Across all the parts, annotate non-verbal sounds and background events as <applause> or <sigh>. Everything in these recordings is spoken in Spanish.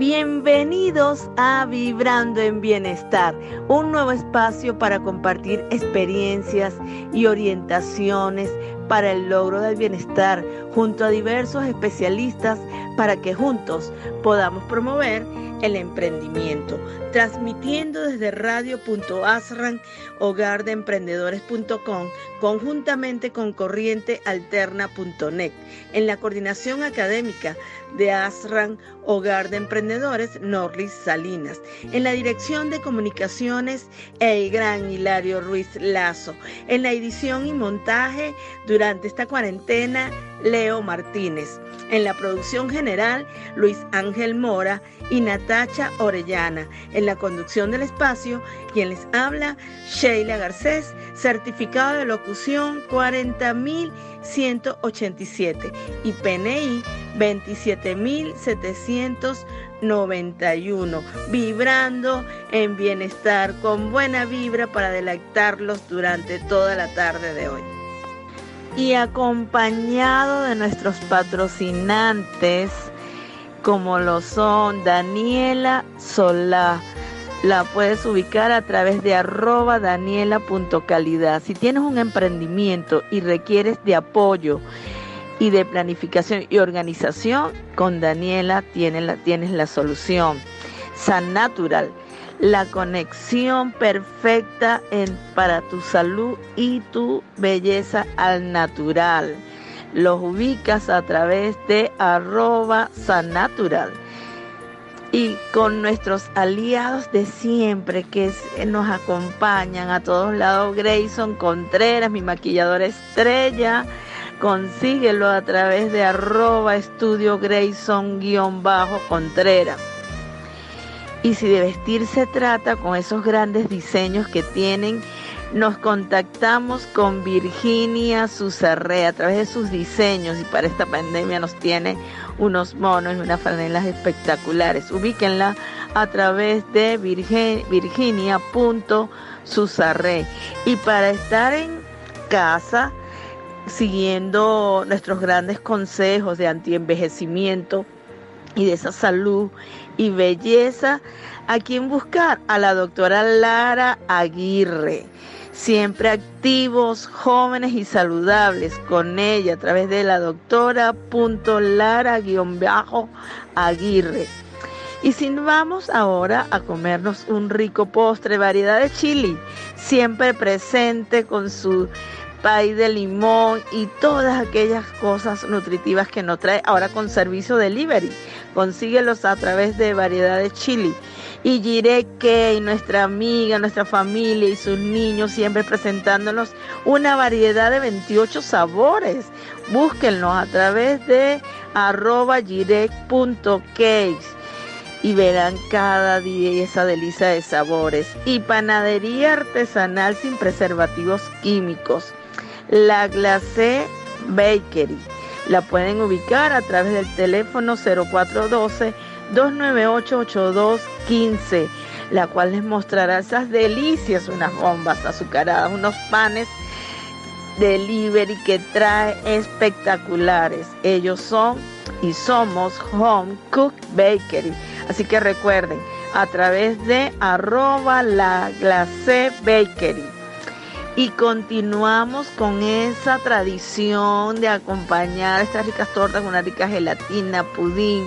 Bienvenidos a Vibrando en Bienestar, un nuevo espacio para compartir experiencias y orientaciones para el logro del bienestar junto a diversos especialistas para que juntos podamos promover el emprendimiento, transmitiendo desde radio.asran, hogar de emprendedores.com, conjuntamente con corrientealterna.net, en la coordinación académica de ASRAN, Hogar de Emprendedores, Norris Salinas, en la dirección de comunicaciones, el gran Hilario Ruiz Lazo, en la edición y montaje durante esta cuarentena, Leo Martínez. En la producción general, Luis Ángel Mora y Natacha Orellana. En la conducción del espacio, quien les habla, Sheila Garcés, certificado de locución 40187 y PNI 27791. Vibrando en bienestar con buena vibra para deleitarlos durante toda la tarde de hoy y acompañado de nuestros patrocinantes como lo son Daniela Solá. La puedes ubicar a través de arroba daniela.calidad. Si tienes un emprendimiento y requieres de apoyo y de planificación y organización, con Daniela tienes la, tienes la solución. San Natural la conexión perfecta en, para tu salud y tu belleza al natural. Los ubicas a través de arroba sanatural. Y con nuestros aliados de siempre que nos acompañan a todos lados, Grayson Contreras, mi maquilladora estrella, consíguelo a través de arroba estudio Grayson-Contreras. Y si de vestir se trata con esos grandes diseños que tienen, nos contactamos con Virginia Susarre a través de sus diseños y para esta pandemia nos tiene unos monos y unas franelas espectaculares. Ubíquenla a través de virginia.susarre. Y para estar en casa, siguiendo nuestros grandes consejos de antienvejecimiento y de esa salud y belleza, ¿a quién buscar? A la doctora Lara Aguirre. Siempre activos, jóvenes y saludables con ella a través de la doctora Lara-Aguirre. Y si vamos ahora a comernos un rico postre, variedad de chili, siempre presente con su pay de limón y todas aquellas cosas nutritivas que nos trae ahora con servicio delivery. Consíguelos a través de variedad de chili. Y Jireque y nuestra amiga, nuestra familia y sus niños siempre presentándonos una variedad de 28 sabores. Búsquenlos a través de arroba girec.cakes y verán cada día esa delicia de sabores. Y panadería artesanal sin preservativos químicos. La Glacé Bakery. La pueden ubicar a través del teléfono 0412-298-8215, la cual les mostrará esas delicias, unas bombas azucaradas, unos panes delivery que trae espectaculares. Ellos son y somos Home Cook Bakery. Así que recuerden, a través de arroba la Glacé Bakery y continuamos con esa tradición de acompañar estas ricas tortas con una rica gelatina, pudín,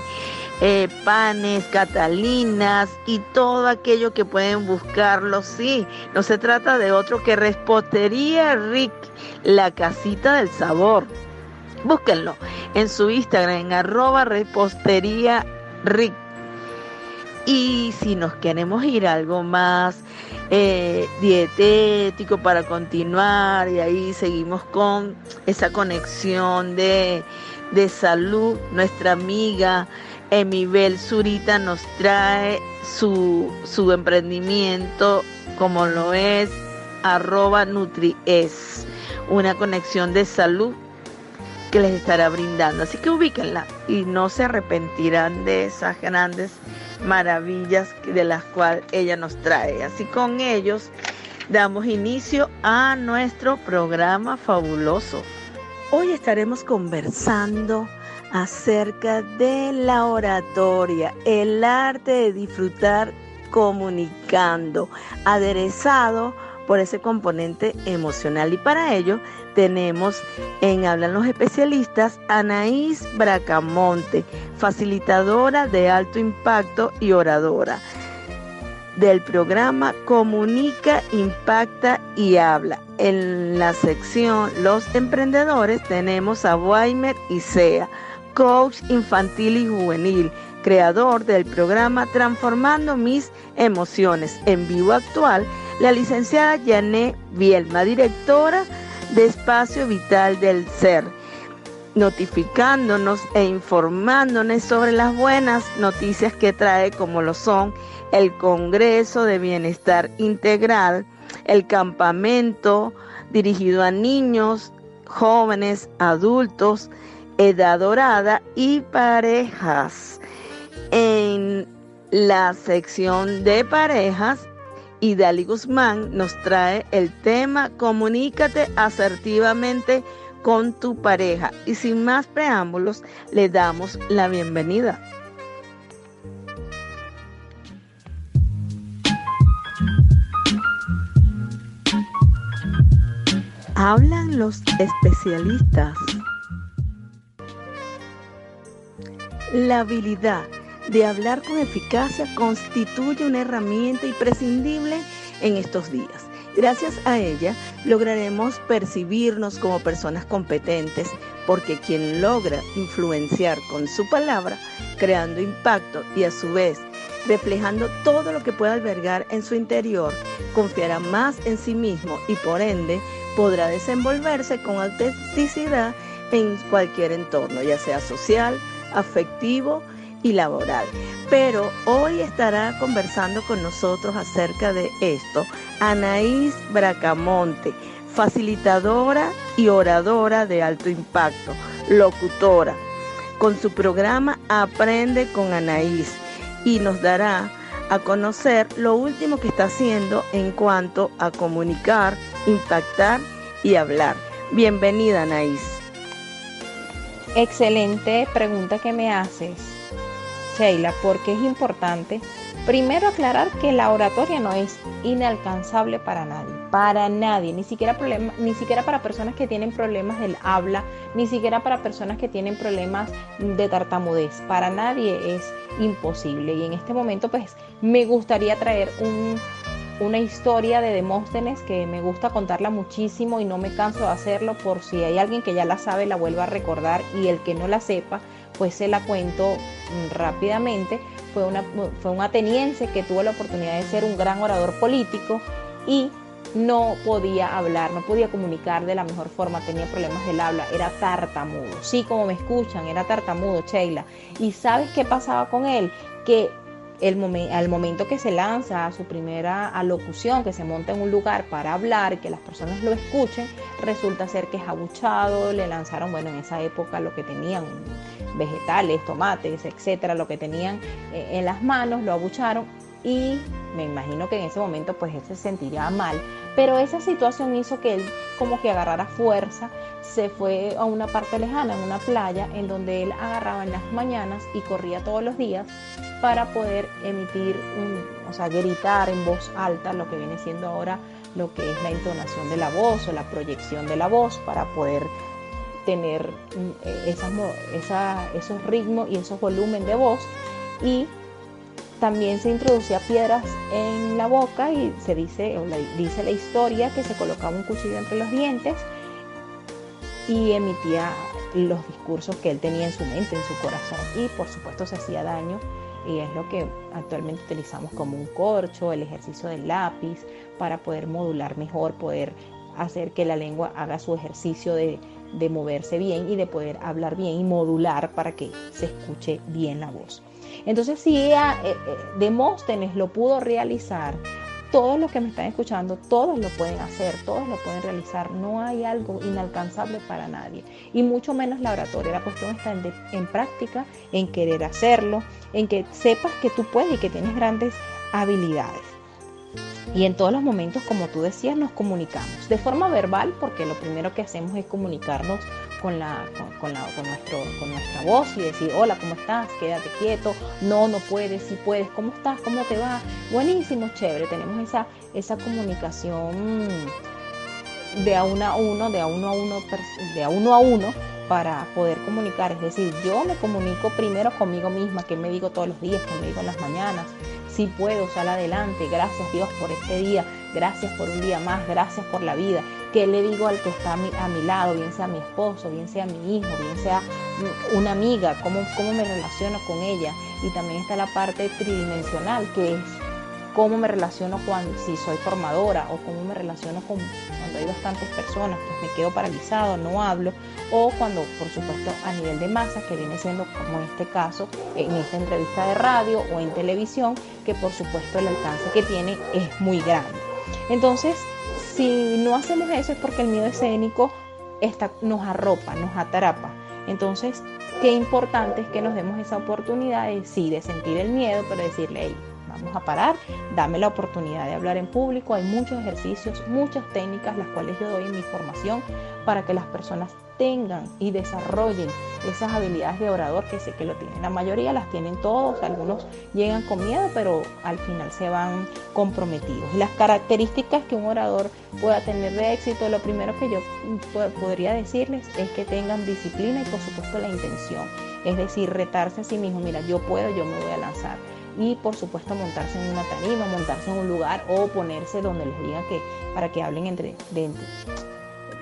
eh, panes, catalinas y todo aquello que pueden buscarlo. Sí, no se trata de otro que Respostería Rick, la casita del sabor. Búsquenlo en su Instagram en arroba repostería Rick. Y si nos queremos ir algo más eh, dietético para continuar y ahí seguimos con esa conexión de, de salud, nuestra amiga Emibel Zurita nos trae su, su emprendimiento como lo es arroba NutriEs, una conexión de salud que les estará brindando. Así que ubíquenla y no se arrepentirán de esas grandes maravillas de las cuales ella nos trae. Así con ellos damos inicio a nuestro programa fabuloso. Hoy estaremos conversando acerca de la oratoria, el arte de disfrutar comunicando, aderezado por ese componente emocional. Y para ello tenemos en Hablan los especialistas Anaís Bracamonte, facilitadora de alto impacto y oradora del programa Comunica, Impacta y Habla. En la sección Los Emprendedores tenemos a Weimer Isea, coach infantil y juvenil, creador del programa Transformando mis emociones en vivo actual, la licenciada Yané Bielma, directora de Espacio Vital del Ser, notificándonos e informándonos sobre las buenas noticias que trae como lo son el Congreso de Bienestar Integral, el campamento dirigido a niños, jóvenes, adultos, edad dorada y parejas. En la sección de parejas, Idali Guzmán nos trae el tema Comunícate asertivamente con tu pareja. Y sin más preámbulos, le damos la bienvenida. Hablan los especialistas. La habilidad de hablar con eficacia constituye una herramienta imprescindible en estos días. Gracias a ella lograremos percibirnos como personas competentes, porque quien logra influenciar con su palabra, creando impacto y a su vez reflejando todo lo que pueda albergar en su interior, confiará más en sí mismo y por ende podrá desenvolverse con autenticidad en cualquier entorno, ya sea social, afectivo, y laboral. Pero hoy estará conversando con nosotros acerca de esto Anaís Bracamonte, facilitadora y oradora de alto impacto, locutora, con su programa Aprende con Anaís y nos dará a conocer lo último que está haciendo en cuanto a comunicar, impactar y hablar. Bienvenida Anaís. Excelente pregunta que me haces. Sheila, porque es importante primero aclarar que la oratoria no es inalcanzable para nadie, para nadie, ni siquiera, problema, ni siquiera para personas que tienen problemas del habla, ni siquiera para personas que tienen problemas de tartamudez, para nadie es imposible. Y en este momento pues me gustaría traer un, una historia de Demóstenes que me gusta contarla muchísimo y no me canso de hacerlo por si hay alguien que ya la sabe, la vuelva a recordar y el que no la sepa, pues se la cuento mm, rápidamente. Fue, una, fue un ateniense que tuvo la oportunidad de ser un gran orador político y no podía hablar, no podía comunicar de la mejor forma, tenía problemas del habla, era tartamudo. Sí, como me escuchan, era tartamudo, Sheila. ¿Y sabes qué pasaba con él? Que al momento que se lanza a su primera alocución, que se monta en un lugar para hablar, que las personas lo escuchen, resulta ser que es abuchado, le lanzaron, bueno, en esa época lo que tenían, vegetales, tomates, etcétera, lo que tenían eh, en las manos, lo abucharon y me imagino que en ese momento pues él se sentiría mal, pero esa situación hizo que él como que agarrara fuerza, se fue a una parte lejana, en una playa, en donde él agarraba en las mañanas y corría todos los días para poder emitir, o sea, gritar en voz alta lo que viene siendo ahora lo que es la entonación de la voz o la proyección de la voz para poder tener mm, esas, esos ritmos y esos volumen de voz. Y también se introducía piedras en la boca y se dice, o dice la historia que se colocaba un cuchillo entre los dientes y emitía los discursos que él tenía en su mente, en su corazón y por supuesto se hacía daño y es lo que actualmente utilizamos como un corcho, el ejercicio del lápiz para poder modular mejor, poder hacer que la lengua haga su ejercicio de, de moverse bien y de poder hablar bien y modular para que se escuche bien la voz. Entonces, si eh, eh, Demóstenes lo pudo realizar, todos los que me están escuchando, todos lo pueden hacer, todos lo pueden realizar. No hay algo inalcanzable para nadie. Y mucho menos la oratoria. La cuestión está en, en práctica, en querer hacerlo, en que sepas que tú puedes y que tienes grandes habilidades. Y en todos los momentos, como tú decías, nos comunicamos de forma verbal, porque lo primero que hacemos es comunicarnos con, la, con, la, con, nuestro, con nuestra voz y decir, hola, ¿cómo estás? Quédate quieto, no, no puedes, si puedes, ¿cómo estás? ¿Cómo te va? Buenísimo, chévere, tenemos esa, esa comunicación de a uno a uno, de a uno a uno, de a uno a uno para poder comunicar. Es decir, yo me comunico primero conmigo misma, que me digo todos los días, que me digo en las mañanas, si puedo, sal adelante, gracias Dios por este día, gracias por un día más, gracias por la vida. ¿Qué le digo al que está a mi, lado, bien sea mi esposo, bien sea mi hijo, bien sea una amiga, cómo, cómo me relaciono con ella? Y también está la parte tridimensional, que es cómo me relaciono cuando, si soy formadora o cómo me relaciono con, cuando hay bastantes personas, pues me quedo paralizado, no hablo, o cuando, por supuesto, a nivel de masa, que viene siendo como en este caso, en esta entrevista de radio o en televisión, que por supuesto el alcance que tiene es muy grande. Entonces, si no hacemos eso es porque el miedo escénico está, nos arropa, nos atrapa. Entonces, qué importante es que nos demos esa oportunidad de sí, de sentir el miedo, pero decirle, vamos a parar, dame la oportunidad de hablar en público. Hay muchos ejercicios, muchas técnicas, las cuales yo doy en mi formación para que las personas tengan y desarrollen esas habilidades de orador que sé que lo tienen. La mayoría las tienen todos, algunos llegan con miedo, pero al final se van comprometidos. Las características que un orador pueda tener de éxito, lo primero que yo podría decirles es que tengan disciplina y por supuesto la intención. Es decir, retarse a sí mismo, mira, yo puedo, yo me voy a lanzar y por supuesto montarse en una tarima, montarse en un lugar o ponerse donde les digan que para que hablen entre, dentro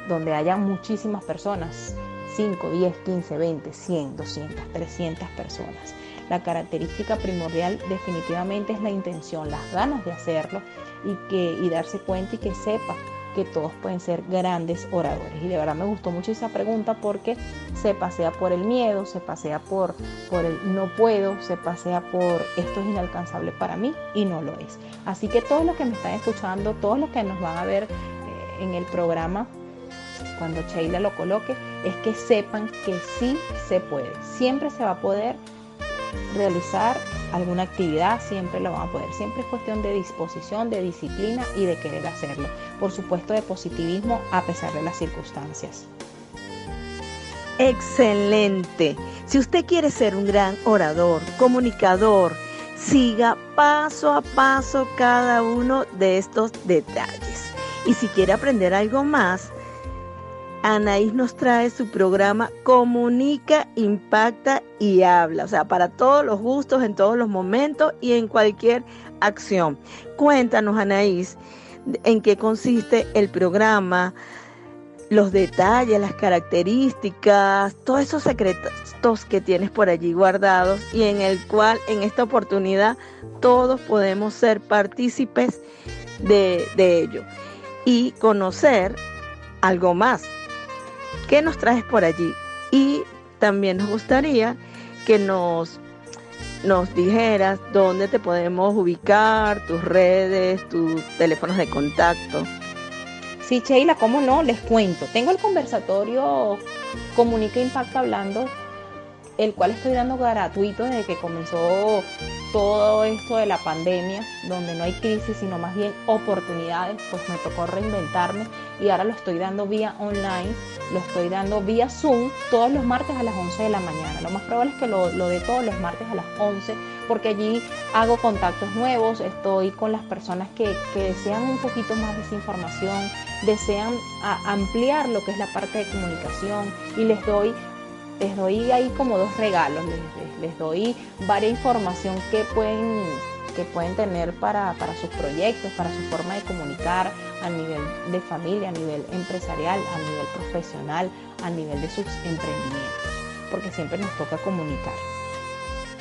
donde haya muchísimas personas, 5, 10, 15, 20, 100, 200, 300 personas. La característica primordial definitivamente es la intención, las ganas de hacerlo y, que, y darse cuenta y que sepa que todos pueden ser grandes oradores. Y de verdad me gustó mucho esa pregunta porque se pasea por el miedo, se pasea por, por el no puedo, se pasea por esto es inalcanzable para mí y no lo es. Así que todos los que me están escuchando, todos los que nos van a ver eh, en el programa, cuando Sheila lo coloque, es que sepan que sí se puede. Siempre se va a poder realizar alguna actividad, siempre lo van a poder. Siempre es cuestión de disposición, de disciplina y de querer hacerlo. Por supuesto, de positivismo a pesar de las circunstancias. Excelente. Si usted quiere ser un gran orador, comunicador, siga paso a paso cada uno de estos detalles. Y si quiere aprender algo más, Anaís nos trae su programa Comunica, Impacta y Habla, o sea, para todos los gustos, en todos los momentos y en cualquier acción. Cuéntanos, Anaís, en qué consiste el programa, los detalles, las características, todos esos secretos que tienes por allí guardados y en el cual en esta oportunidad todos podemos ser partícipes de, de ello y conocer algo más ¿Qué nos traes por allí? Y también nos gustaría que nos, nos dijeras dónde te podemos ubicar, tus redes, tus teléfonos de contacto. Sí, Sheila, ¿cómo no? Les cuento. Tengo el conversatorio Comunica Impacto Hablando, el cual estoy dando gratuito desde que comenzó todo esto de la pandemia, donde no hay crisis, sino más bien oportunidades, pues me tocó reinventarme y ahora lo estoy dando vía online, lo estoy dando vía Zoom todos los martes a las 11 de la mañana. Lo más probable es que lo, lo dé todos los martes a las 11, porque allí hago contactos nuevos, estoy con las personas que, que desean un poquito más de esa información, desean ampliar lo que es la parte de comunicación y les doy les doy ahí como dos regalos, les, doy varias información que pueden, que pueden tener para, sus proyectos, para su forma de comunicar a nivel de familia, a nivel empresarial, a nivel profesional, a nivel de sus emprendimientos, porque siempre nos toca comunicar.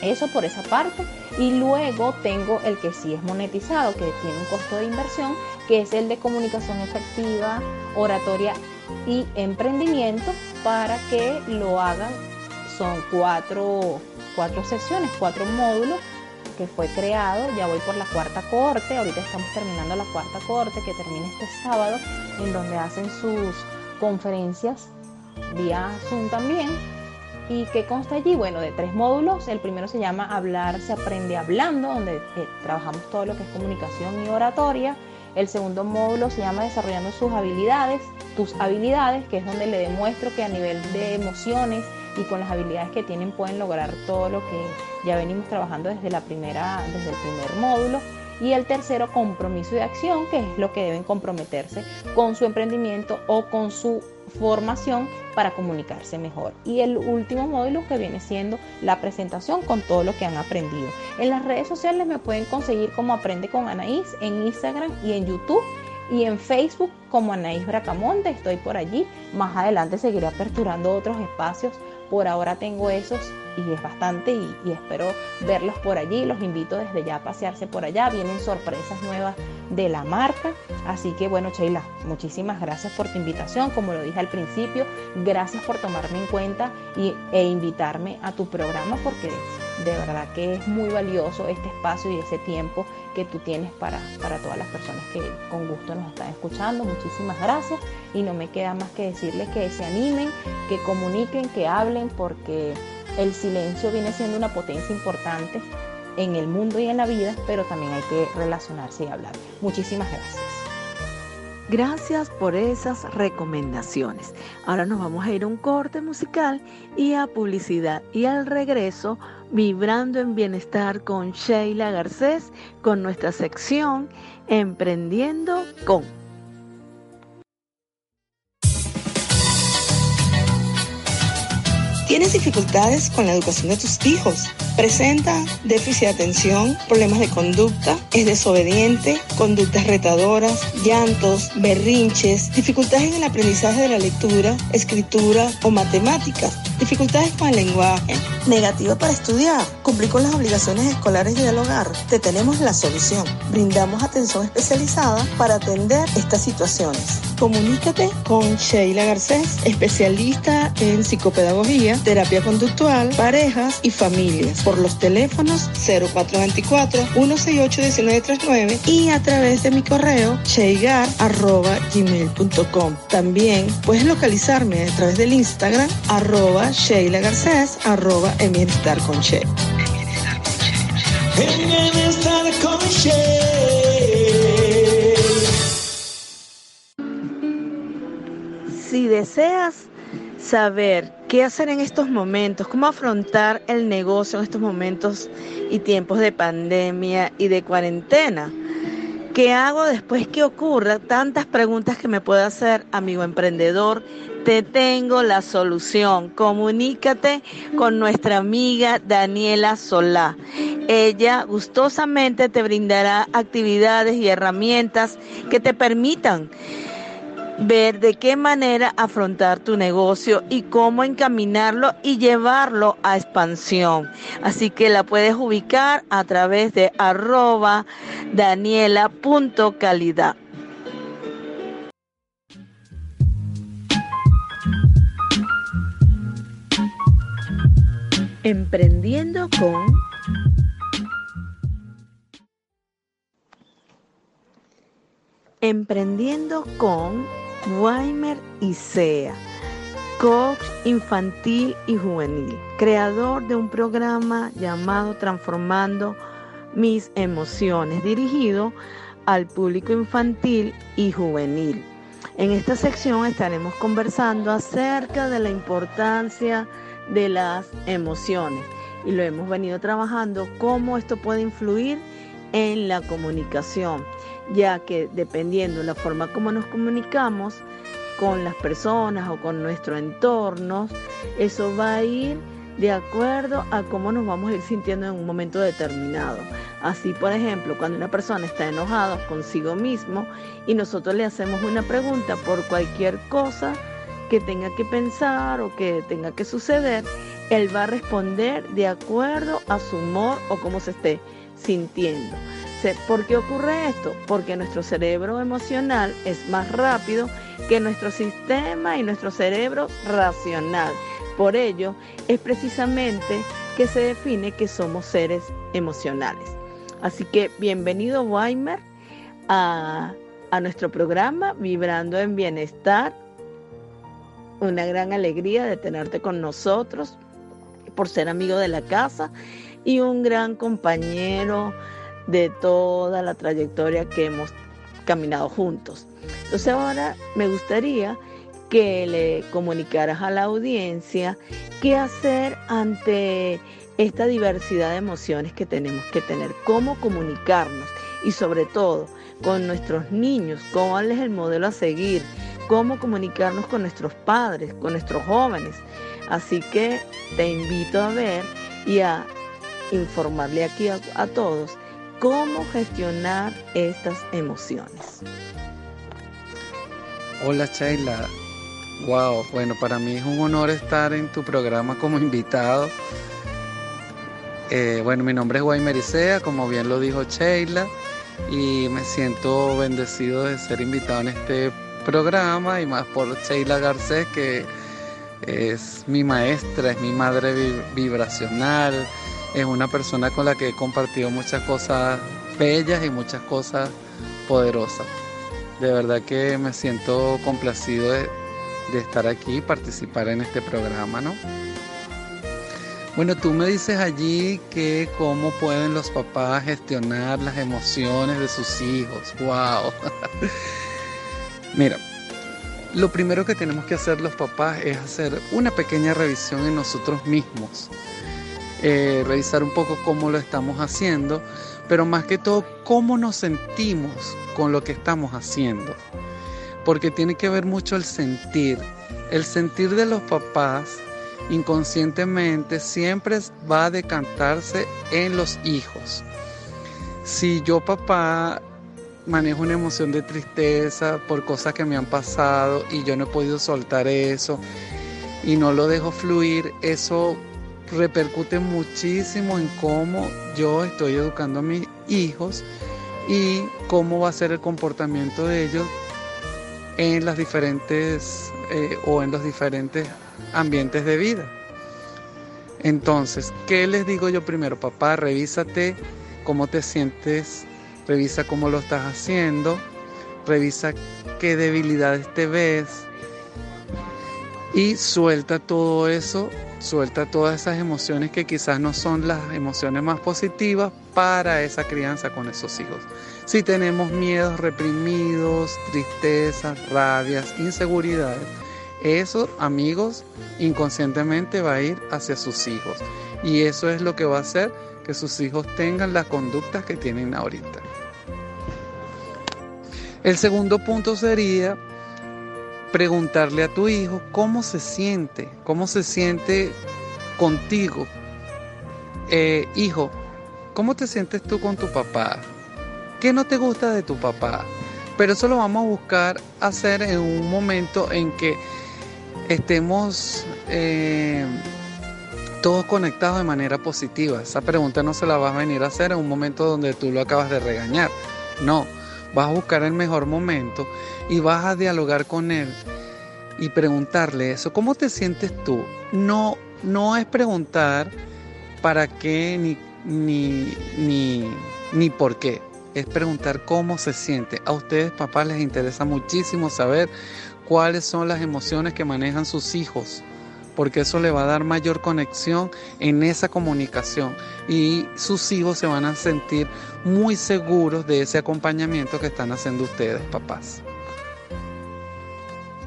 Eso por esa parte. Y luego tengo el que sí es monetizado, que tiene un costo de inversión, que es el de comunicación efectiva, oratoria y emprendimiento para que lo hagan. Son cuatro, cuatro sesiones, cuatro módulos que fue creado, ya voy por la cuarta corte, ahorita estamos terminando la cuarta corte que termina este sábado, en donde hacen sus conferencias vía Zoom también. ¿Y qué consta allí? Bueno, de tres módulos. El primero se llama Hablar se aprende hablando, donde eh, trabajamos todo lo que es comunicación y oratoria. El segundo módulo se llama Desarrollando sus habilidades, tus habilidades, que es donde le demuestro que a nivel de emociones y con las habilidades que tienen pueden lograr todo lo que ya venimos trabajando desde, la primera, desde el primer módulo. Y el tercero, compromiso de acción, que es lo que deben comprometerse con su emprendimiento o con su formación para comunicarse mejor. Y el último módulo que viene siendo la presentación con todo lo que han aprendido. En las redes sociales me pueden conseguir como Aprende con Anaís en Instagram y en YouTube y en Facebook como Anaís Bracamonte. Estoy por allí. Más adelante seguiré aperturando otros espacios. Por ahora tengo esos y es bastante y, espero verlos por allí. Los invito desde ya a pasearse por allá. Vienen sorpresas nuevas de la marca. Así que bueno, Sheila, muchísimas gracias por tu invitación. Como lo dije al principio, gracias por tomarme en cuenta y, e invitarme a tu programa porque de verdad que es muy valioso este espacio y ese tiempo que tú tienes para, para todas las personas que con gusto nos están escuchando. Muchísimas gracias y no me queda más que decirles que se animen, que comuniquen, que hablen porque el silencio viene siendo una potencia importante en el mundo y en la vida, pero también hay que relacionarse y hablar. Muchísimas gracias. Gracias por esas recomendaciones. Ahora nos vamos a ir a un corte musical y a publicidad. Y al regreso, vibrando en bienestar con Sheila Garcés, con nuestra sección Emprendiendo con. ¿Tienes dificultades con la educación de tus hijos? Presenta déficit de atención, problemas de conducta, es desobediente, conductas retadoras, llantos, berrinches, dificultades en el aprendizaje de la lectura, escritura o matemáticas, dificultades con el lenguaje, negativa para estudiar, cumplir con las obligaciones escolares y del hogar. Te tenemos la solución. Brindamos atención especializada para atender estas situaciones. Comunícate con Sheila Garcés, especialista en psicopedagogía terapia conductual, parejas y familias por los teléfonos 0424-168-1939 y a través de mi correo sheigar.gmail.com. También puedes localizarme a través del Instagram arroba Sheila Garcés arroba con She. Si deseas saber qué hacer en estos momentos, cómo afrontar el negocio en estos momentos y tiempos de pandemia y de cuarentena. ¿Qué hago después que ocurra? Tantas preguntas que me puede hacer, amigo emprendedor. Te tengo la solución. Comunícate con nuestra amiga Daniela Solá. Ella gustosamente te brindará actividades y herramientas que te permitan ver de qué manera afrontar tu negocio y cómo encaminarlo y llevarlo a expansión. Así que la puedes ubicar a través de arroba daniela.calidad. Emprendiendo con Emprendiendo con Weimer Isea, coach infantil y juvenil, creador de un programa llamado Transformando mis emociones, dirigido al público infantil y juvenil. En esta sección estaremos conversando acerca de la importancia de las emociones y lo hemos venido trabajando, cómo esto puede influir en la comunicación ya que dependiendo de la forma como nos comunicamos con las personas o con nuestro entorno, eso va a ir de acuerdo a cómo nos vamos a ir sintiendo en un momento determinado. Así, por ejemplo, cuando una persona está enojada consigo mismo y nosotros le hacemos una pregunta por cualquier cosa que tenga que pensar o que tenga que suceder, él va a responder de acuerdo a su humor o cómo se esté sintiendo. ¿Por qué ocurre esto? Porque nuestro cerebro emocional es más rápido que nuestro sistema y nuestro cerebro racional. Por ello, es precisamente que se define que somos seres emocionales. Así que bienvenido Weimer a, a nuestro programa Vibrando en Bienestar. Una gran alegría de tenerte con nosotros por ser amigo de la casa y un gran compañero de toda la trayectoria que hemos caminado juntos. Entonces ahora me gustaría que le comunicaras a la audiencia qué hacer ante esta diversidad de emociones que tenemos que tener, cómo comunicarnos y sobre todo con nuestros niños, cuál es el modelo a seguir, cómo comunicarnos con nuestros padres, con nuestros jóvenes. Así que te invito a ver y a informarle aquí a, a todos cómo gestionar estas emociones. Hola Sheila, wow, bueno, para mí es un honor estar en tu programa como <laughs> invitado. Eh, bueno, mi nombre es Guay Isea, como bien lo dijo Sheila, y me siento bendecido de ser invitado en este programa y más por Sheila Garcés, que es mi maestra, es mi madre vibracional, es una persona con la que he compartido muchas cosas bellas y muchas cosas poderosas. De verdad que me siento complacido de, estar aquí y participar en este programa, ¿no? Bueno, tú me dices allí que cómo pueden los papás gestionar las emociones de sus hijos. ¡Wow! <laughs> Mira, lo primero que tenemos que hacer los papás es hacer una pequeña revisión en nosotros mismos. Eh, revisar un poco cómo lo estamos haciendo, pero más que todo cómo nos sentimos con lo que estamos haciendo. Porque tiene que ver mucho el sentir. El sentir de los papás inconscientemente siempre va a decantarse en los hijos. Si yo papá manejo una emoción de tristeza por cosas que me han pasado y yo no he podido soltar eso y no lo dejo fluir, eso repercute muchísimo en cómo yo estoy educando a mis hijos y cómo va a ser el comportamiento de ellos en las diferentes eh, o en los diferentes ambientes de vida. Entonces, ¿qué les digo yo primero? Papá, revísate cómo te sientes, revisa cómo lo estás haciendo, revisa qué debilidades te ves y suelta todo eso suelta todas esas emociones que quizás no son las emociones más positivas para esa crianza con esos hijos. Si tenemos miedos reprimidos, tristezas, rabias, inseguridades, eso, amigos, inconscientemente va a ir hacia sus hijos. Y eso es lo que va a hacer que sus hijos tengan las conductas que tienen ahorita. El segundo punto sería preguntarle a tu hijo cómo se siente, cómo se siente contigo. Eh, hijo, ¿cómo te sientes tú con tu papá? ¿Qué no te gusta de tu papá? Pero eso lo vamos a buscar hacer en un momento en que estemos eh, todos conectados de manera positiva. Esa pregunta no se la vas a venir a hacer en un momento donde tú lo acabas de regañar. No, vas a buscar el mejor momento y vas a dialogar con él y preguntarle eso. ¿Cómo te sientes tú? No, no es preguntar para qué ni, ni, ni, ni por qué. Es preguntar cómo se siente. A ustedes, papás, les interesa muchísimo saber cuáles son las emociones que manejan sus hijos porque eso le va a dar mayor conexión en esa comunicación y sus hijos se van a sentir muy seguros de ese acompañamiento que están haciendo ustedes, papás.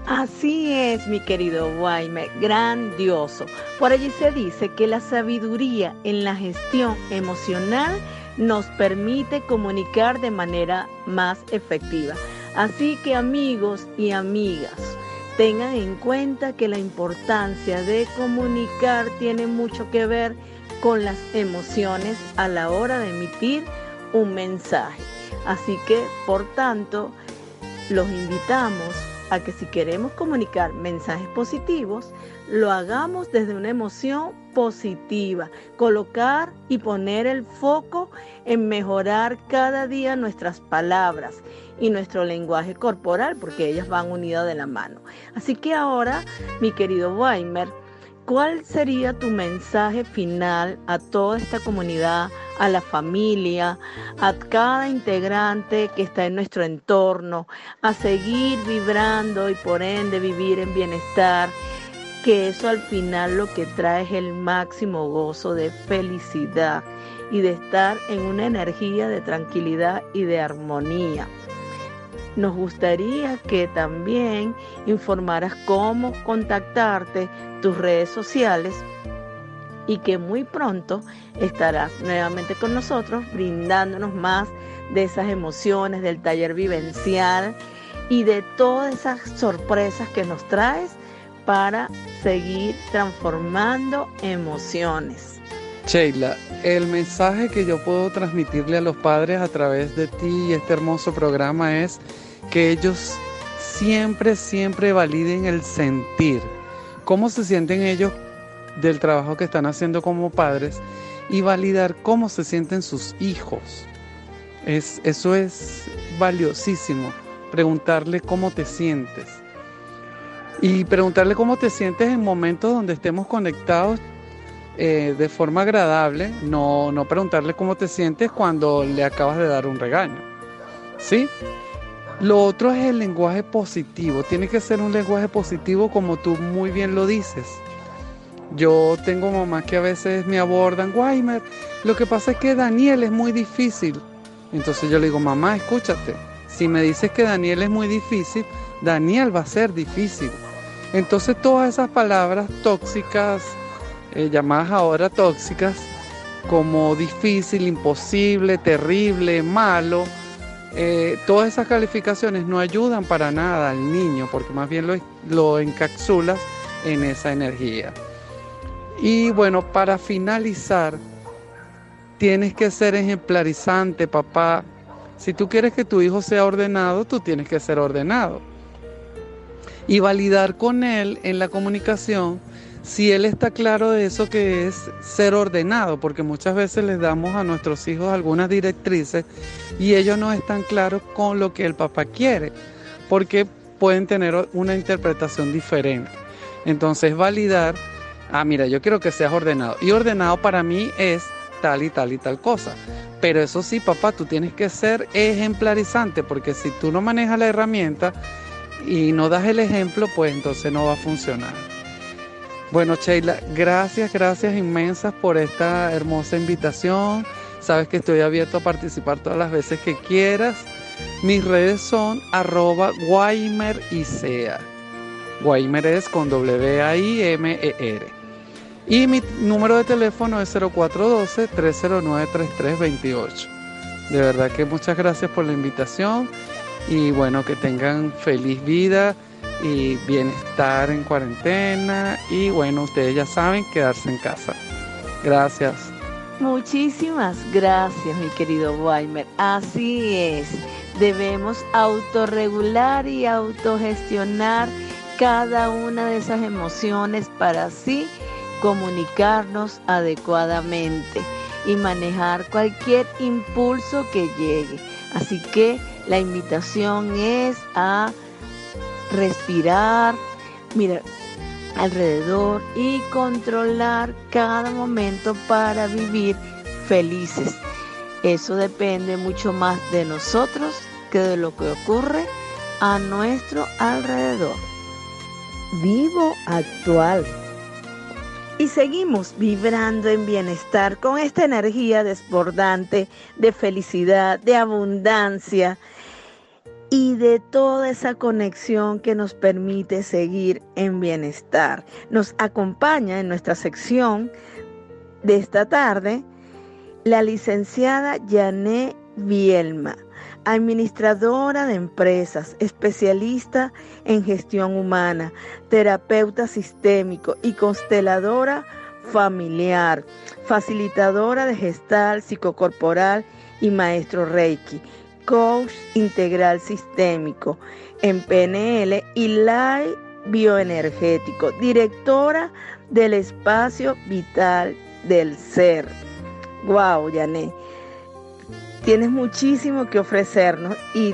Así es, mi querido Guayme, grandioso. Por allí se dice que la sabiduría en la gestión emocional nos permite comunicar de manera más efectiva. Así que amigos y amigas, Tengan en cuenta que la importancia de comunicar tiene mucho que ver con las emociones a la hora de emitir un mensaje. Así que, por tanto, los invitamos a que si queremos comunicar mensajes positivos, lo hagamos desde una emoción positiva, colocar y poner el foco en mejorar cada día nuestras palabras y nuestro lenguaje corporal, porque ellas van unidas de la mano. Así que ahora, mi querido Weimer, ¿Cuál sería tu mensaje final a toda esta comunidad, a la familia, a cada integrante que está en nuestro entorno, a seguir vibrando y por ende vivir en bienestar? Que eso al final lo que trae es el máximo gozo de felicidad y de estar en una energía de tranquilidad y de armonía. Nos gustaría que también informaras cómo contactarte, tus redes sociales y que muy pronto estarás nuevamente con nosotros brindándonos más de esas emociones del taller vivencial y de todas esas sorpresas que nos traes para seguir transformando emociones. Sheila, el mensaje que yo puedo transmitirle a los padres a través de ti y este hermoso programa es que ellos siempre, siempre validen el sentir, cómo se sienten ellos del trabajo que están haciendo como padres y validar cómo se sienten sus hijos. Es, eso es valiosísimo, preguntarle cómo te sientes. Y preguntarle cómo te sientes en momentos donde estemos conectados eh, de forma agradable, no, no preguntarle cómo te sientes cuando le acabas de dar un regaño. ¿Sí? Lo otro es el lenguaje positivo. Tiene que ser un lenguaje positivo como tú muy bien lo dices. Yo tengo mamás que a veces me abordan, Guaymer, lo que pasa es que Daniel es muy difícil. Entonces yo le digo, mamá, escúchate, si me dices que Daniel es muy difícil, Daniel va a ser difícil. Entonces todas esas palabras tóxicas, eh, llamadas ahora tóxicas, como difícil, imposible, terrible, malo, eh, todas esas calificaciones no ayudan para nada al niño, porque más bien lo, lo encapsulas en esa energía. Y bueno, para finalizar, tienes que ser ejemplarizante, papá. Si tú quieres que tu hijo sea ordenado, tú tienes que ser ordenado. Y validar con él en la comunicación si él está claro de eso que es ser ordenado, porque muchas veces les damos a nuestros hijos algunas directrices y ellos no están claros con lo que el papá quiere, porque pueden tener una interpretación diferente. Entonces validar, ah, mira, yo quiero que seas ordenado. Y ordenado para mí es tal y tal y tal cosa. Pero eso sí, papá, tú tienes que ser ejemplarizante, porque si tú no manejas la herramienta y no das el ejemplo, pues entonces no va a funcionar. Bueno, Sheila, gracias, gracias inmensas por esta hermosa invitación. Sabes que estoy abierto a participar todas las veces que quieras. Mis redes son arroba Guaymer Guaymer es con W-A-I-M-E-R. Y mi número de teléfono es 0412-309-3328. De verdad que muchas gracias por la invitación y bueno, que tengan feliz vida y bienestar en cuarentena y bueno, ustedes ya saben, quedarse en casa. Gracias. Muchísimas gracias, mi querido Weimer. Así es, debemos autorregular y autogestionar cada una de esas emociones para así comunicarnos adecuadamente y manejar cualquier impulso que llegue. Así que la invitación es a respirar, mirar alrededor y controlar cada momento para vivir felices. Eso depende mucho más de nosotros que de lo que ocurre a nuestro alrededor. Vivo actual. Y seguimos vibrando en bienestar con esta energía desbordante de felicidad, de abundancia, y de toda esa conexión que nos permite seguir en bienestar. Nos acompaña en nuestra sección de esta tarde la licenciada Yané Bielma, administradora de empresas, especialista en gestión humana, terapeuta sistémico y consteladora familiar, facilitadora de gestal psicocorporal y maestro Reiki coach integral sistémico en PNL y Live Bioenergético, directora del espacio vital del ser. Wow, Yané. Tienes muchísimo que ofrecernos y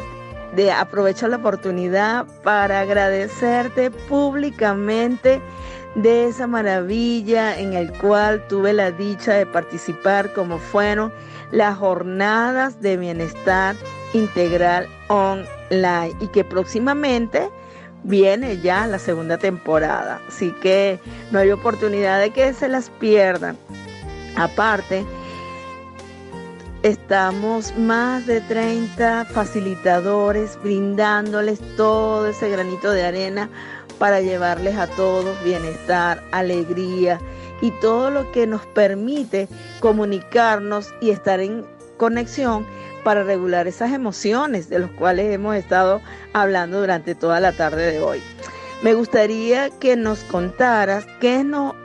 de aprovecho la oportunidad para agradecerte públicamente de esa maravilla en el cual tuve la dicha de participar como fueron las jornadas de bienestar integral online y que próximamente viene ya la segunda temporada. Así que no hay oportunidad de que se las pierdan. Aparte, estamos más de 30 facilitadores brindándoles todo ese granito de arena para llevarles a todos bienestar, alegría y todo lo que nos permite comunicarnos y estar en conexión para regular esas emociones de los cuales hemos estado hablando durante toda la tarde de hoy. Me gustaría que nos contaras qué nos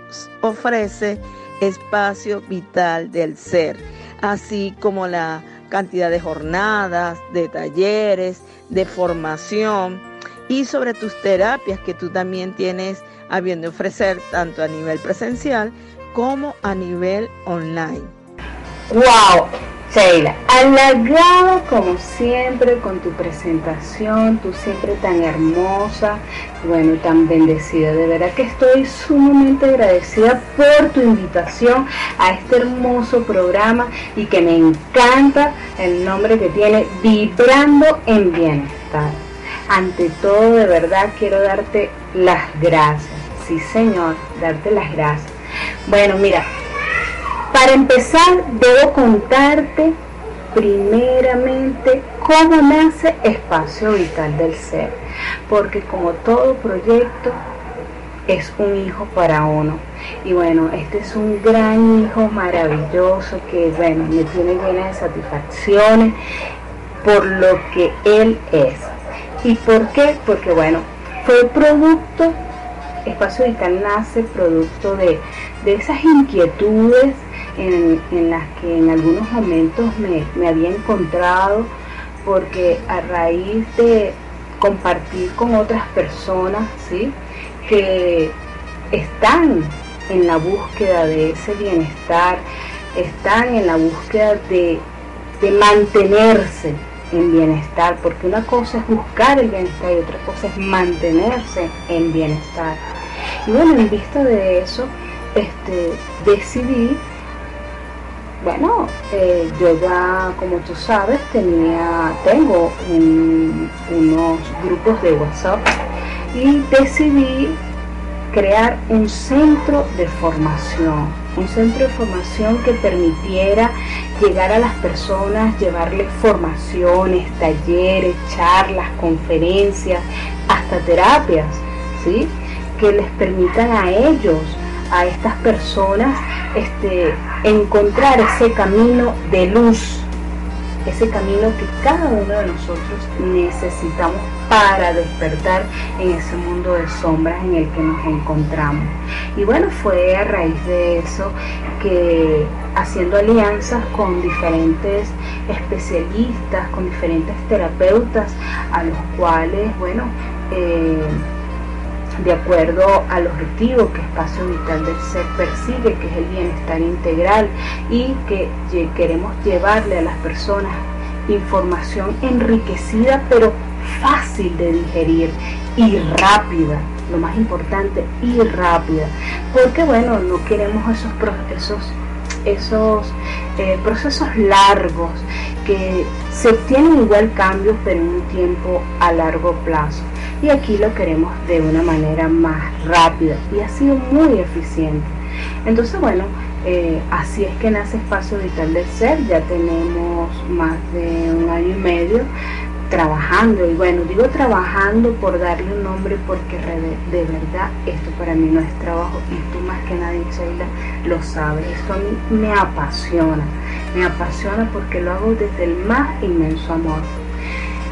ofrece espacio vital del ser, así como la cantidad de jornadas, de talleres, de formación y sobre tus terapias que tú también tienes a bien de ofrecer tanto a nivel presencial como a nivel online. ¡Wow! Sheila, halagada como siempre con tu presentación, tú siempre tan hermosa, bueno, tan bendecida. De verdad que estoy sumamente agradecida por tu invitación a este hermoso programa y que me encanta el nombre que tiene, Vibrando en Bienestar. Ante todo, de verdad quiero darte las gracias. Sí, Señor, darte las gracias. Bueno, mira, para empezar, debo contarte primeramente cómo nace Espacio Vital del Ser, porque como todo proyecto es un hijo para uno. Y bueno, este es un gran hijo maravilloso que, bueno, me tiene llena de satisfacciones por lo que él es. ¿Y por qué? Porque, bueno, fue producto, Espacio Vital nace producto de, de esas inquietudes en, las que en algunos momentos me, había encontrado porque a raíz de compartir con otras personas, ¿sí? que están en la búsqueda de ese bienestar, están en la búsqueda de, de, mantenerse en bienestar, porque una cosa es buscar el bienestar y otra cosa es mantenerse en bienestar. Y bueno, en vista de eso, este, decidí bueno, eh, yo ya, como tú sabes, tenía, tengo unos grupos de WhatsApp y decidí crear un centro de formación, un centro de formación que permitiera llegar a las personas, llevarles formaciones, talleres, charlas, conferencias, hasta terapias, ¿sí? Que les permitan a ellos a estas personas este, encontrar ese camino de luz, ese camino que cada uno de nosotros necesitamos para despertar en ese mundo de sombras en el que nos encontramos. Y bueno, fue a raíz de eso que haciendo alianzas con diferentes especialistas, con diferentes terapeutas, a los cuales, bueno, eh, de acuerdo al objetivo que Espacio Vital del Ser persigue, que es el bienestar integral y que queremos llevarle a las personas información enriquecida pero fácil de digerir y rápida, lo más importante, y rápida, porque bueno, no queremos esos procesos esos eh, procesos largos que se obtienen igual cambios pero en un tiempo a largo plazo y aquí lo queremos de una manera más rápida y ha sido muy eficiente. Entonces, bueno, eh, así es que nace Espacio Vital del Ser, ya tenemos más de un año y medio trabajando y bueno, digo trabajando por darle un nombre porque de, verdad esto para mí no es trabajo y tú más que nadie Sheila lo sabes, esto a mí me apasiona, me apasiona porque lo hago desde el más inmenso amor.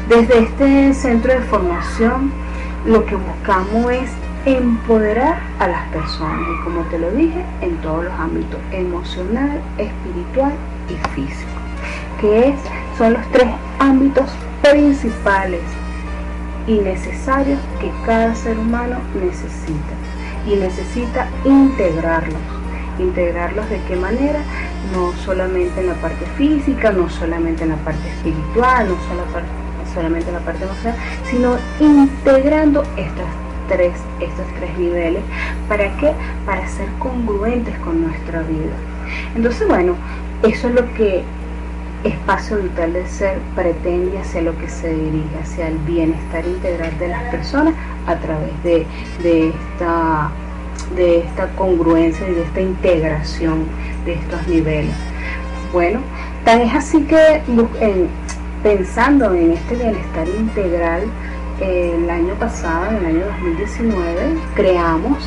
Desde este centro de formación lo que buscamos es empoderar a las personas y como te lo dije, en todos los ámbitos, emocional, espiritual y físico, que es, son los tres ámbitos principales y necesarios que cada ser humano necesita y necesita integrarlos. Integrarlos de qué manera? No solamente en la parte física, no solamente en la parte espiritual, no solamente la parte emocional, sino integrando estas tres, estos tres niveles. ¿Para qué? Para ser congruentes con nuestra vida. Entonces, bueno, eso es lo que espacio vital del ser pretende hacia lo que se dirige, hacia el bienestar integral de las personas a través de, de esta de esta congruencia y de esta integración de estos niveles. Bueno, tan es así que pensando en este bienestar integral, el año pasado, en el año 2019, creamos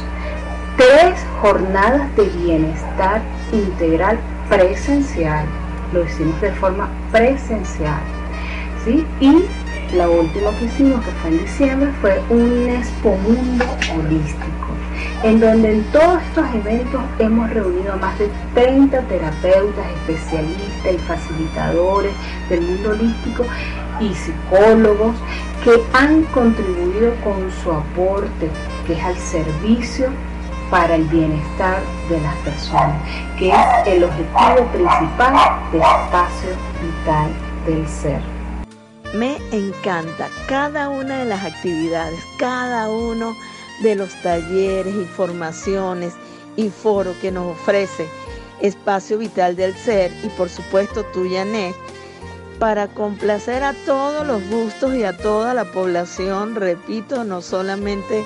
tres jornadas de bienestar integral presencial. Lo hicimos de forma presencial. ¿sí? Y la última que hicimos, que fue en diciembre, fue un Expo Mundo Holístico en donde en todos estos eventos hemos reunido a más de 30 terapeutas, especialistas y facilitadores del mundo holístico y psicólogos que han contribuido con su aporte, que es al servicio para el bienestar de las personas, que es el objetivo principal del espacio vital del ser. Me encanta cada una de las actividades, cada uno de los talleres, informaciones y foros que nos ofrece Espacio Vital del Ser y por supuesto tú, para complacer a todos los gustos y a toda la población, repito, no solamente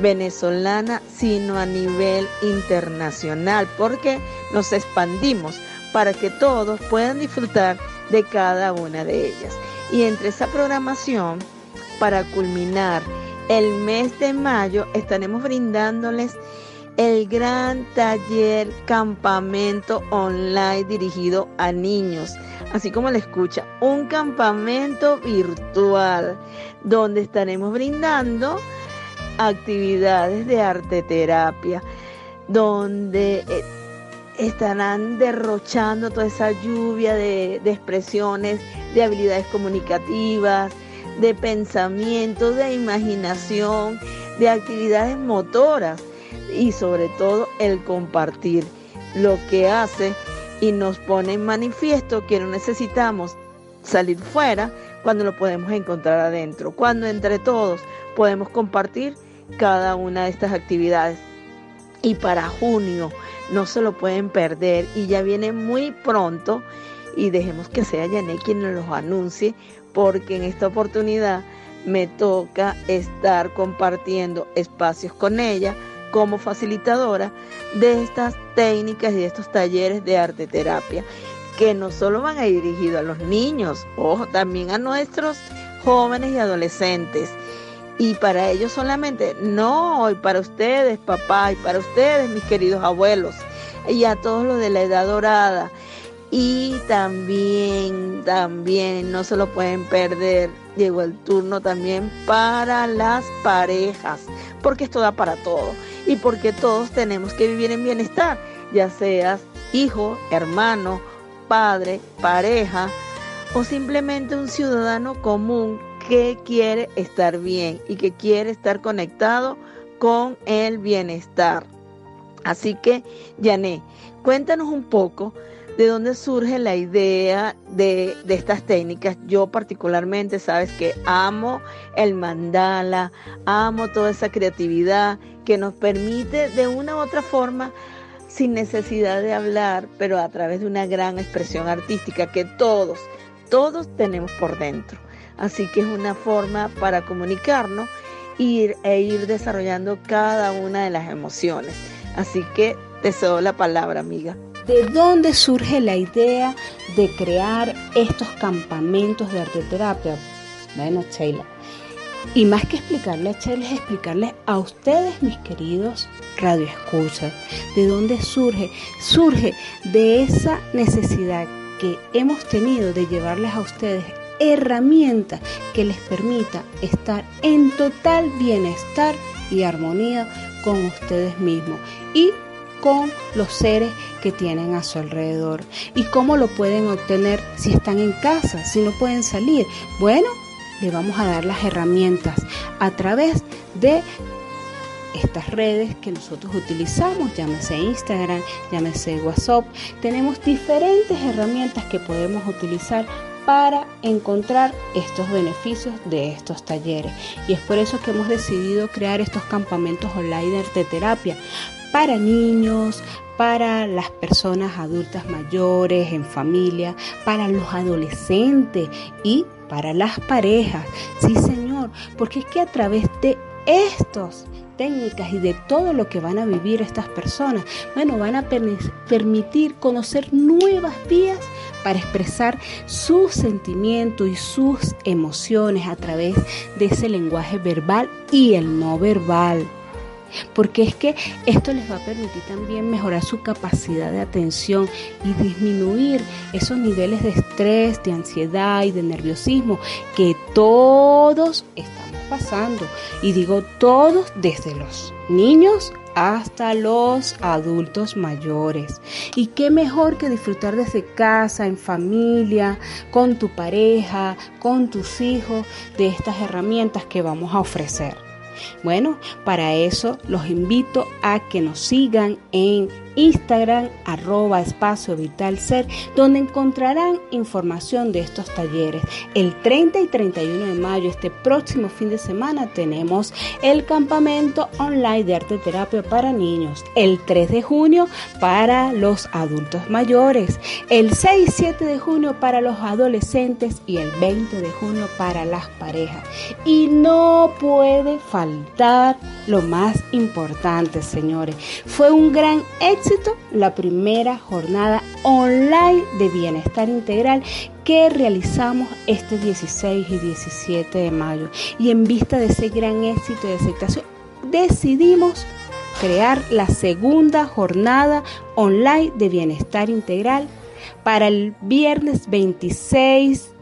venezolana, sino a nivel internacional, porque nos expandimos para que todos puedan disfrutar de cada una de ellas. Y entre esa programación, para culminar el mes de mayo estaremos brindándoles el gran taller campamento online dirigido a niños, así como le escucha, un campamento virtual donde estaremos brindando actividades de arte terapia, donde eh, estarán derrochando toda esa lluvia de, de expresiones, de habilidades comunicativas, de pensamiento, de imaginación, de actividades motoras y sobre todo el compartir lo que hace y nos pone en manifiesto que no necesitamos salir fuera cuando lo podemos encontrar adentro, cuando entre todos podemos compartir cada una de estas actividades. Y para junio no se lo pueden perder y ya viene muy pronto y dejemos que sea Yané quien nos los anuncie porque en esta oportunidad me toca estar compartiendo espacios con ella como facilitadora de estas técnicas y de estos talleres de arte terapia que no solo van a ir dirigidos a los niños, ojo, también a nuestros jóvenes y adolescentes. Y para ellos solamente, no, y para ustedes, papá, y para ustedes, mis queridos abuelos, y a todos los de la edad dorada, y también, también, no se lo pueden perder, llegó el turno también para las parejas, porque esto da para todo y porque todos tenemos que vivir en bienestar, ya seas hijo, hermano, padre, pareja o simplemente un ciudadano común que quiere estar bien y que quiere estar conectado con el bienestar. Así que, Yané, cuéntanos un poco ¿De dónde surge la idea de, estas técnicas? Yo particularmente, sabes que amo el mandala, amo toda esa creatividad que nos permite de una u otra forma, sin necesidad de hablar, pero a través de una gran expresión artística que todos, todos tenemos por dentro. Así que es una forma para comunicarnos ir, e ir desarrollando cada una de las emociones. Así que te cedo la palabra, amiga. ¿De dónde surge la idea de crear estos campamentos de arte terapia? Bueno, Sheila. Y más que explicarle a Sheila, es explicarle a ustedes, mis queridos radioescuchas, de dónde surge. Surge de esa necesidad que hemos tenido de llevarles a ustedes herramientas que les permita estar en total bienestar y armonía con ustedes mismos y con los seres que tienen a su alrededor. ¿Y cómo lo pueden obtener si están en casa, si no pueden salir? Bueno, le vamos a dar las herramientas a través de estas redes que nosotros utilizamos, llámese Instagram, llámese WhatsApp, tenemos diferentes herramientas que podemos utilizar para encontrar estos beneficios de estos talleres. Y es por eso que hemos decidido crear estos campamentos online de terapia para niños, para las personas adultas mayores, en familia, para los adolescentes y para las parejas. Sí, Señor, porque es que a través de estos técnicas y de todo lo que van a vivir estas personas, bueno, van a permitir conocer nuevas vías para expresar sus sentimientos y sus emociones a través de ese lenguaje verbal y el no verbal porque es que esto les va a permitir también mejorar su capacidad de atención y disminuir esos niveles de estrés, de ansiedad y de nerviosismo que todos estamos pasando. Y digo todos desde los niños hasta los adultos mayores. Y qué mejor que disfrutar desde casa, en familia, con tu pareja, con tus hijos, de estas herramientas que vamos a ofrecer. Bueno, para eso los invito a que nos sigan en Instagram, arroba espacio vital ser, donde encontrarán información de estos talleres. El 30 y 31 de mayo, este próximo fin de semana, tenemos el campamento online de arte terapia para niños. El 3 de junio para los adultos mayores. El 6 y 7 de junio para los adolescentes y el 20 de junio para las parejas. Y no puede faltar lo más importante, señores. Fue un gran éxito la primera jornada online de bienestar integral que realizamos este 16 y 17 de mayo. Y en vista de ese gran éxito de aceptación, decidimos crear la segunda jornada online de bienestar integral para el viernes 26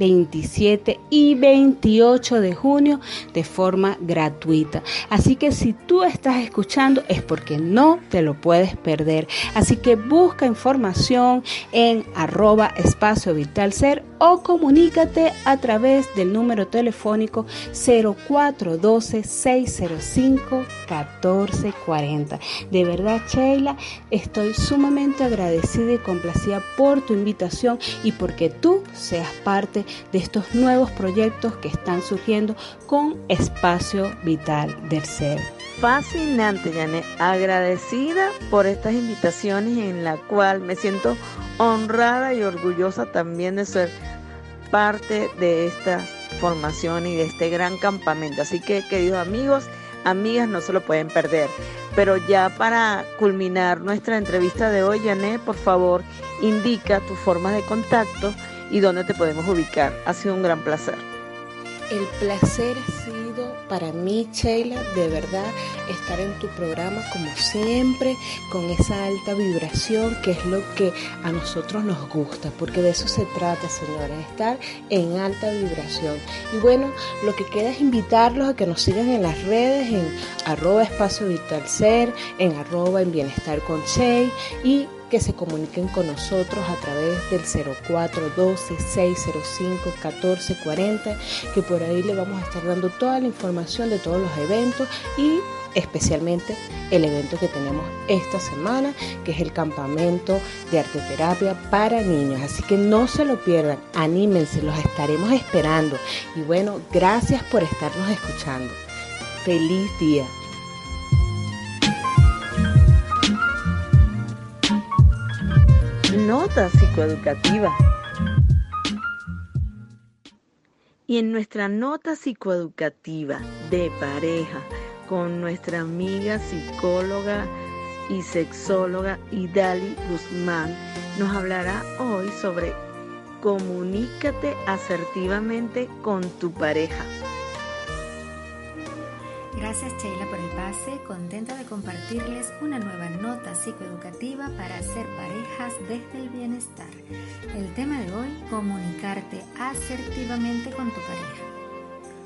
27 y 28 de junio de forma gratuita. Así que si tú estás escuchando es porque no te lo puedes perder. Así que busca información en arroba espacio vital ser o comunícate a través del número telefónico 0412 605 1440. De verdad, Sheila, estoy sumamente agradecida y complacida por tu invitación y porque tú seas parte de estos nuevos proyectos que están surgiendo con Espacio Vital del Ser. Fascinante, Janet. Agradecida por estas invitaciones en la cual me siento honrada y orgullosa también de ser parte de esta formación y de este gran campamento. Así que, queridos amigos, amigas, no se lo pueden perder. Pero ya para culminar nuestra entrevista de hoy, Janet, por favor, indica tu forma de contacto y dónde te podemos ubicar. Ha sido un gran placer. El placer ha sido para mí, Sheila, de verdad, estar en tu programa como siempre, con esa alta vibración, que es lo que a nosotros nos gusta, porque de eso se trata, señores, estar en alta vibración. Y bueno, lo que queda es invitarlos a que nos sigan en las redes, en arroba espacio vital ser, en arroba en bienestar con Shey y que se comuniquen con nosotros a través del 0412-605-1440, que por ahí le vamos a estar dando toda la información de todos los eventos y especialmente el evento que tenemos esta semana, que es el campamento de arteterapia para niños. Así que no se lo pierdan, anímense, los estaremos esperando. Y bueno, gracias por estarnos escuchando. Feliz día. Nota psicoeducativa. Y en nuestra nota psicoeducativa de pareja con nuestra amiga psicóloga y sexóloga Idali Guzmán, nos hablará hoy sobre comunícate asertivamente con tu pareja. Gracias Sheila por el pase, contenta de compartirles una nueva nota psicoeducativa para hacer parejas desde el bienestar. El tema de hoy, comunicarte asertivamente con tu pareja.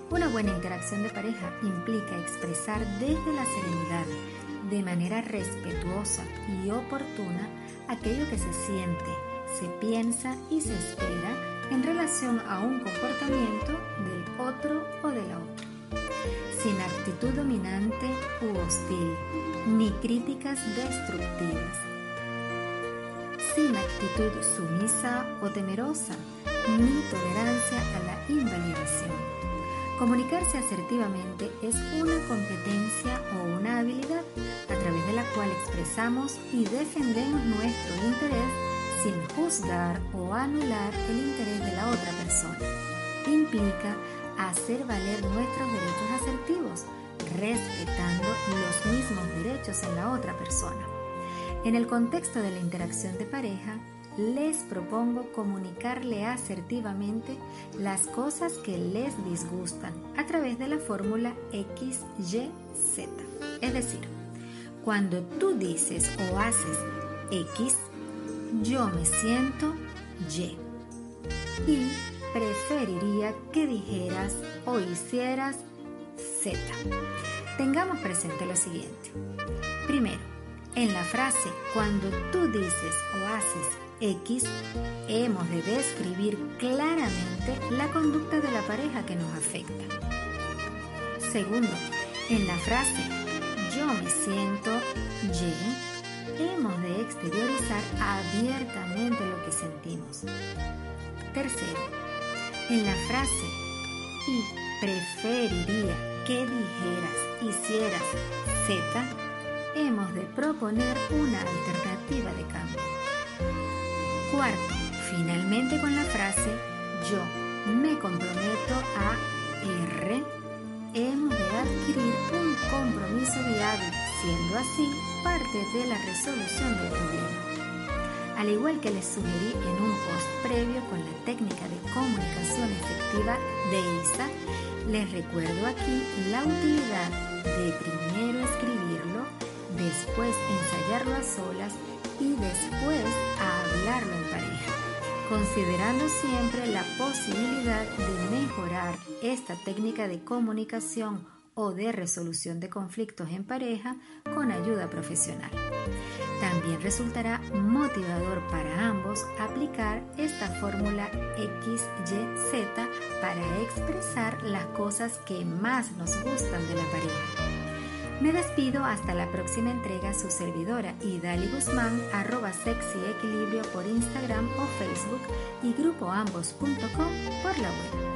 Una buena interacción de pareja implica expresar desde la serenidad, de manera respetuosa y oportuna, aquello que se siente, se piensa y se espera en relación a un comportamiento del otro o de la otra sin actitud dominante u hostil, ni críticas destructivas, sin actitud sumisa o temerosa, ni tolerancia a la invalidación. Comunicarse asertivamente es una competencia o una habilidad a través de la cual expresamos y defendemos nuestro interés sin juzgar o anular el interés de la otra persona. Implica hacer valer nuestros derechos asertivos, respetando los mismos derechos en la otra persona. En el contexto de la interacción de pareja, les propongo comunicarle asertivamente las cosas que les disgustan a través de la fórmula XYZ. Es decir, cuando tú dices o haces X, yo me siento Y. Y preferiría que dijeras o hicieras Z. Tengamos presente lo siguiente. Primero, en la frase cuando tú dices o haces X, hemos de describir claramente la conducta de la pareja que nos afecta. Segundo, en la frase yo me siento Y, hemos de exteriorizar abiertamente lo que sentimos. Tercero, en la frase y preferiría que dijeras, hicieras Z, hemos de proponer una alternativa de cambio. Cuarto, finalmente con la frase yo me comprometo a R, hemos de adquirir un compromiso viable, siendo así parte de la resolución del problema. Al igual que les sugerí en un post previo con la técnica de comunicación efectiva de ISA, les recuerdo aquí la utilidad de primero escribirlo, después ensayarlo a solas y después hablarlo en pareja, considerando siempre la posibilidad de mejorar esta técnica de comunicación o de resolución de conflictos en pareja con ayuda profesional. También resultará motivador para ambos aplicar esta fórmula XYZ para expresar las cosas que más nos gustan de la pareja. Me despido hasta la próxima entrega, su servidora Idali Guzmán, arroba sexy equilibrio por Instagram o Facebook y grupoambos.com por la web.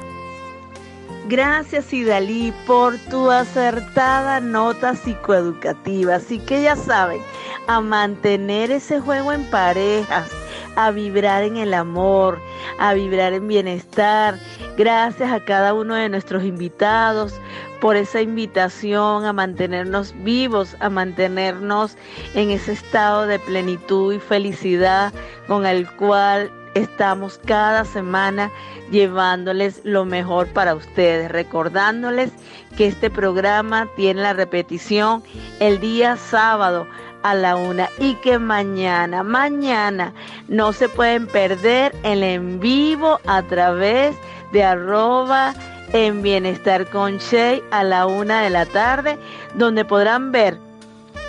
Gracias Idalí por tu acertada nota psicoeducativa. Así que ya saben, a mantener ese juego en parejas, a vibrar en el amor, a vibrar en bienestar. Gracias a cada uno de nuestros invitados por esa invitación a mantenernos vivos, a mantenernos en ese estado de plenitud y felicidad con el cual estamos cada semana llevándoles lo mejor para ustedes, recordándoles que este programa tiene la repetición el día sábado a la una y que mañana, mañana no se pueden perder el en vivo a través de arroba en Bienestar con Shay a la una de la tarde, donde podrán ver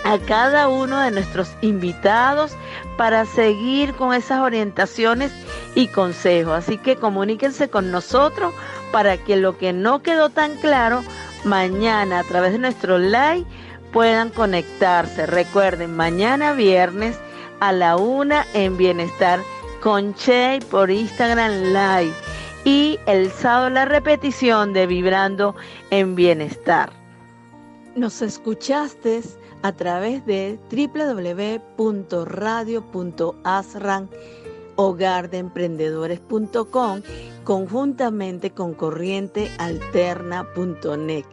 a cada uno de nuestros invitados para seguir con esas orientaciones y consejos. Así que comuníquense con nosotros para que lo que no quedó tan claro, mañana a través de nuestro live puedan conectarse. Recuerden, mañana viernes a la una en Bienestar con Shay por Instagram Live y el sábado la repetición de Vibrando en Bienestar. Nos escuchaste a través de www.radio.asran hogardeemprendedores.com conjuntamente con corrientealterna.net.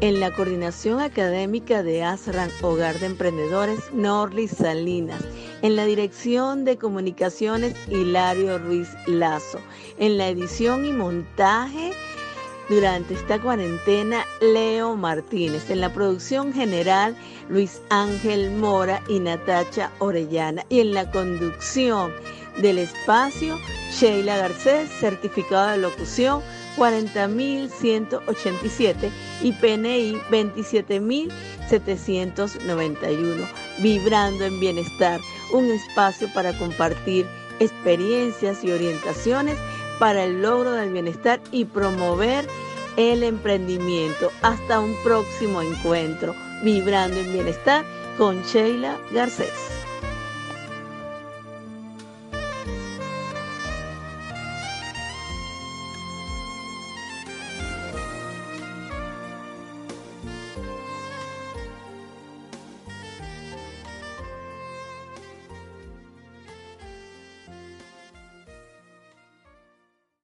En la coordinación académica de ASRAN Hogar de Emprendedores, Norly Salinas. En la dirección de comunicaciones, Hilario Ruiz Lazo. En la edición y montaje, durante esta cuarentena, Leo Martínez. En la producción general, Luis Ángel Mora y Natacha Orellana. Y en la conducción del espacio, Sheila Garcés, certificado de locución 40.187 y PNI 27.791. Vibrando en bienestar, un espacio para compartir experiencias y orientaciones para el logro del bienestar y promover el emprendimiento. Hasta un próximo encuentro, Vibrando en Bienestar con Sheila Garcés.